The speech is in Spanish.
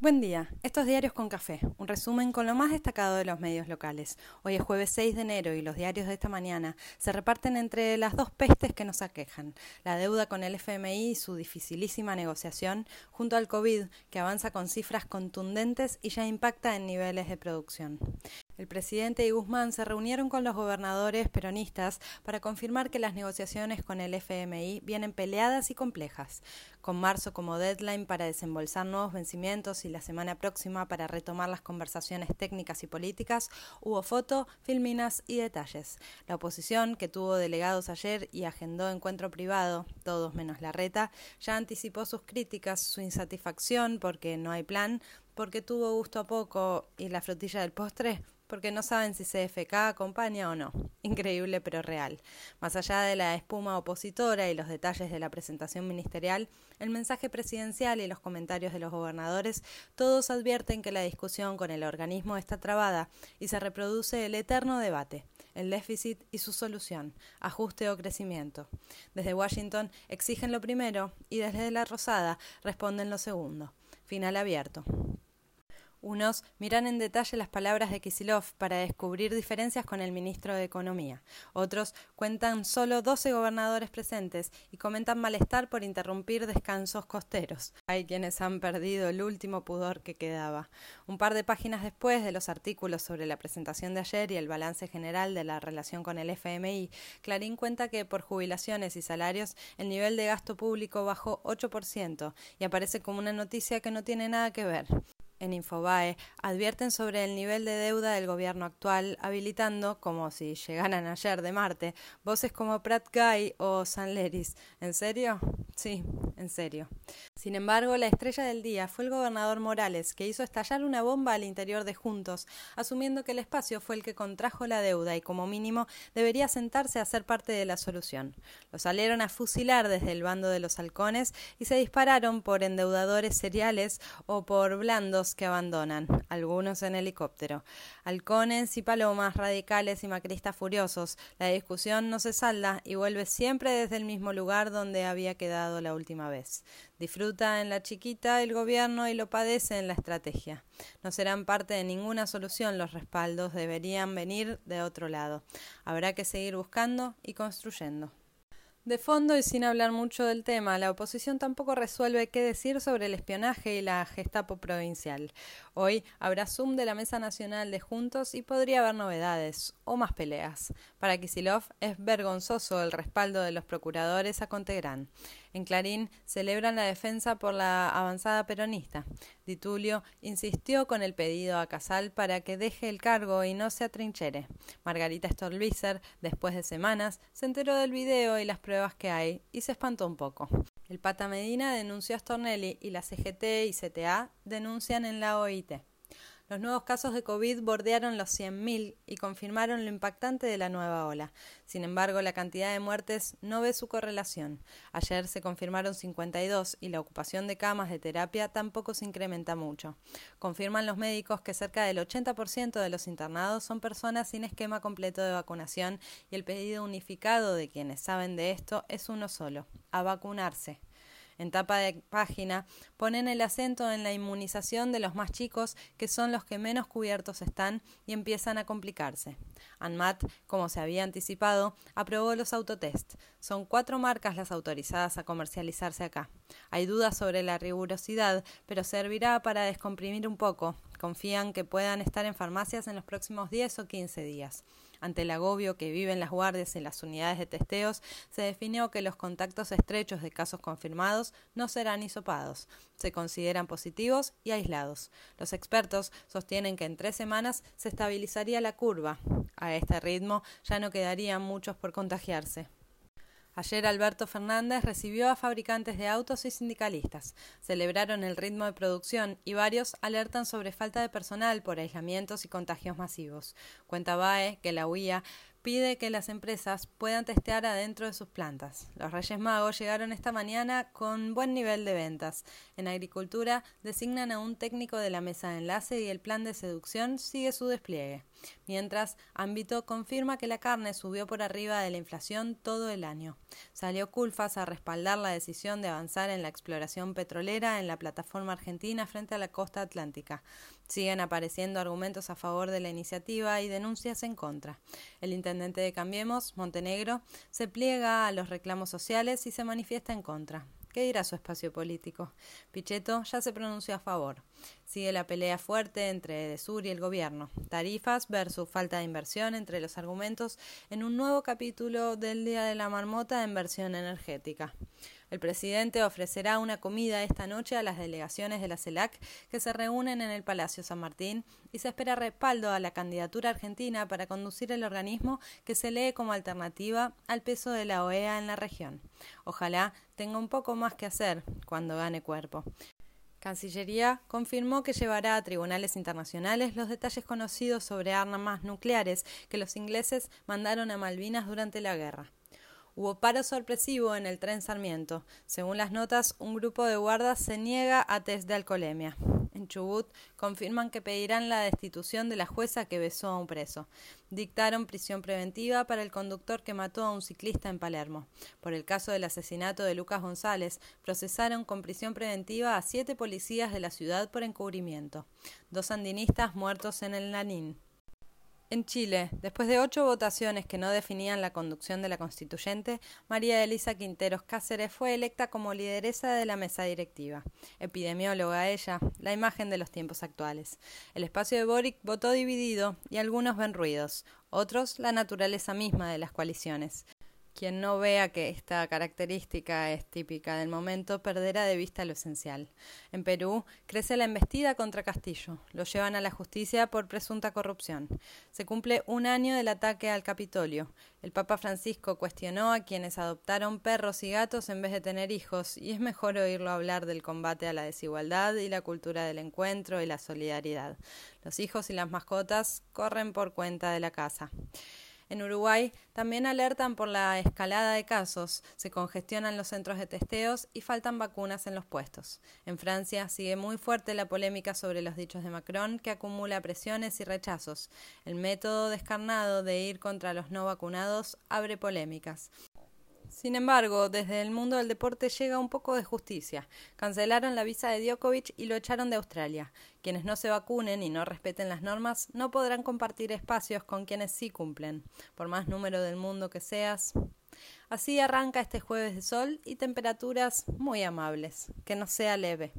Buen día, estos diarios con café, un resumen con lo más destacado de los medios locales. Hoy es jueves 6 de enero y los diarios de esta mañana se reparten entre las dos pestes que nos aquejan, la deuda con el FMI y su dificilísima negociación, junto al COVID, que avanza con cifras contundentes y ya impacta en niveles de producción. El presidente y Guzmán se reunieron con los gobernadores peronistas para confirmar que las negociaciones con el FMI vienen peleadas y complejas, con marzo como deadline para desembolsar nuevos vencimientos y la semana próxima para retomar las conversaciones técnicas y políticas, hubo foto, filminas y detalles. La oposición, que tuvo delegados ayer y agendó encuentro privado, todos menos la reta, ya anticipó sus críticas, su insatisfacción porque no hay plan, porque tuvo gusto a poco y la frutilla del postre porque no saben si CFK acompaña o no. Increíble pero real. Más allá de la espuma opositora y los detalles de la presentación ministerial, el mensaje presidencial y los comentarios de los gobernadores, todos advierten que la discusión con el organismo está trabada y se reproduce el eterno debate, el déficit y su solución, ajuste o crecimiento. Desde Washington exigen lo primero y desde la Rosada responden lo segundo. Final abierto. Unos miran en detalle las palabras de Kisilov para descubrir diferencias con el ministro de Economía. Otros cuentan solo 12 gobernadores presentes y comentan malestar por interrumpir descansos costeros. Hay quienes han perdido el último pudor que quedaba. Un par de páginas después de los artículos sobre la presentación de ayer y el balance general de la relación con el FMI, Clarín cuenta que por jubilaciones y salarios el nivel de gasto público bajó 8% y aparece como una noticia que no tiene nada que ver en Infobae advierten sobre el nivel de deuda del gobierno actual, habilitando, como si llegaran ayer de Marte, voces como Pratt Guy o San Leris. ¿En serio? Sí, en serio. Sin embargo, la estrella del día fue el gobernador Morales, que hizo estallar una bomba al interior de Juntos, asumiendo que el espacio fue el que contrajo la deuda y como mínimo debería sentarse a ser parte de la solución. Lo salieron a fusilar desde el bando de los halcones y se dispararon por endeudadores seriales o por blandos que abandonan, algunos en helicóptero. Halcones y palomas radicales y macristas furiosos. La discusión no se salda y vuelve siempre desde el mismo lugar donde había quedado la última vez. En la chiquita el gobierno y lo padece en la estrategia. No serán parte de ninguna solución los respaldos, deberían venir de otro lado. Habrá que seguir buscando y construyendo. De fondo y sin hablar mucho del tema, la oposición tampoco resuelve qué decir sobre el espionaje y la Gestapo provincial. Hoy habrá Zoom de la Mesa Nacional de Juntos y podría haber novedades o más peleas. Para Kisilov es vergonzoso el respaldo de los procuradores a Contegrán. En Clarín celebran la defensa por la avanzada peronista. Ditulio insistió con el pedido a Casal para que deje el cargo y no se atrinchere. Margarita Stolbizer, después de semanas, se enteró del video y las pruebas que hay y se espantó un poco. El Pata Medina denunció a Stornelli y la CGT y CTA denuncian en la OIT. Los nuevos casos de COVID bordearon los 100.000 y confirmaron lo impactante de la nueva ola. Sin embargo, la cantidad de muertes no ve su correlación. Ayer se confirmaron 52 y la ocupación de camas de terapia tampoco se incrementa mucho. Confirman los médicos que cerca del 80% de los internados son personas sin esquema completo de vacunación y el pedido unificado de quienes saben de esto es uno solo, a vacunarse en tapa de página, ponen el acento en la inmunización de los más chicos, que son los que menos cubiertos están y empiezan a complicarse. ANMAT, como se había anticipado, aprobó los autotest. Son cuatro marcas las autorizadas a comercializarse acá. Hay dudas sobre la rigurosidad, pero servirá para descomprimir un poco. Confían que puedan estar en farmacias en los próximos 10 o 15 días. Ante el agobio que viven las guardias en las unidades de testeos, se definió que los contactos estrechos de casos confirmados no serán hisopados. Se consideran positivos y aislados. Los expertos sostienen que en tres semanas se estabilizaría la curva. A este ritmo ya no quedarían muchos por contagiarse. Ayer Alberto Fernández recibió a fabricantes de autos y sindicalistas. Celebraron el ritmo de producción y varios alertan sobre falta de personal por aislamientos y contagios masivos. Cuenta BAE que la UIA pide que las empresas puedan testear adentro de sus plantas. Los Reyes Magos llegaron esta mañana con buen nivel de ventas. En agricultura designan a un técnico de la mesa de enlace y el plan de seducción sigue su despliegue. mientras Ámbito confirma que la carne subió por arriba de la inflación todo el año. Salió Culfas a respaldar la decisión de avanzar en la exploración petrolera en la plataforma argentina frente a la costa atlántica. Siguen apareciendo argumentos a favor de la iniciativa y denuncias en contra. El intendente de Cambiemos, Montenegro, se pliega a los reclamos sociales y se manifiesta en contra. ¿Qué dirá su espacio político? Pichetto ya se pronunció a favor. Sigue la pelea fuerte entre Sur y el gobierno. Tarifas versus falta de inversión entre los argumentos en un nuevo capítulo del Día de la Marmota en versión energética. El presidente ofrecerá una comida esta noche a las delegaciones de la CELAC que se reúnen en el Palacio San Martín y se espera respaldo a la candidatura argentina para conducir el organismo que se lee como alternativa al peso de la OEA en la región. Ojalá tenga un poco más que hacer cuando gane cuerpo. Cancillería confirmó que llevará a tribunales internacionales los detalles conocidos sobre armas nucleares que los ingleses mandaron a Malvinas durante la guerra. Hubo paro sorpresivo en el tren Sarmiento. Según las notas, un grupo de guardas se niega a test de alcoholemia. En Chubut confirman que pedirán la destitución de la jueza que besó a un preso. Dictaron prisión preventiva para el conductor que mató a un ciclista en Palermo. Por el caso del asesinato de Lucas González, procesaron con prisión preventiva a siete policías de la ciudad por encubrimiento. Dos sandinistas muertos en el Lanín. En Chile, después de ocho votaciones que no definían la conducción de la constituyente, María Elisa Quinteros Cáceres fue electa como lideresa de la mesa directiva. Epidemióloga ella, la imagen de los tiempos actuales. El espacio de Boric votó dividido y algunos ven ruidos, otros la naturaleza misma de las coaliciones. Quien no vea que esta característica es típica del momento perderá de vista lo esencial. En Perú crece la embestida contra Castillo. Lo llevan a la justicia por presunta corrupción. Se cumple un año del ataque al Capitolio. El Papa Francisco cuestionó a quienes adoptaron perros y gatos en vez de tener hijos, y es mejor oírlo hablar del combate a la desigualdad y la cultura del encuentro y la solidaridad. Los hijos y las mascotas corren por cuenta de la casa. En Uruguay también alertan por la escalada de casos, se congestionan los centros de testeos y faltan vacunas en los puestos. En Francia sigue muy fuerte la polémica sobre los dichos de Macron que acumula presiones y rechazos. El método descarnado de ir contra los no vacunados abre polémicas. Sin embargo, desde el mundo del deporte llega un poco de justicia. Cancelaron la visa de Djokovic y lo echaron de Australia. Quienes no se vacunen y no respeten las normas no podrán compartir espacios con quienes sí cumplen, por más número del mundo que seas. Así arranca este jueves de sol y temperaturas muy amables. Que no sea leve.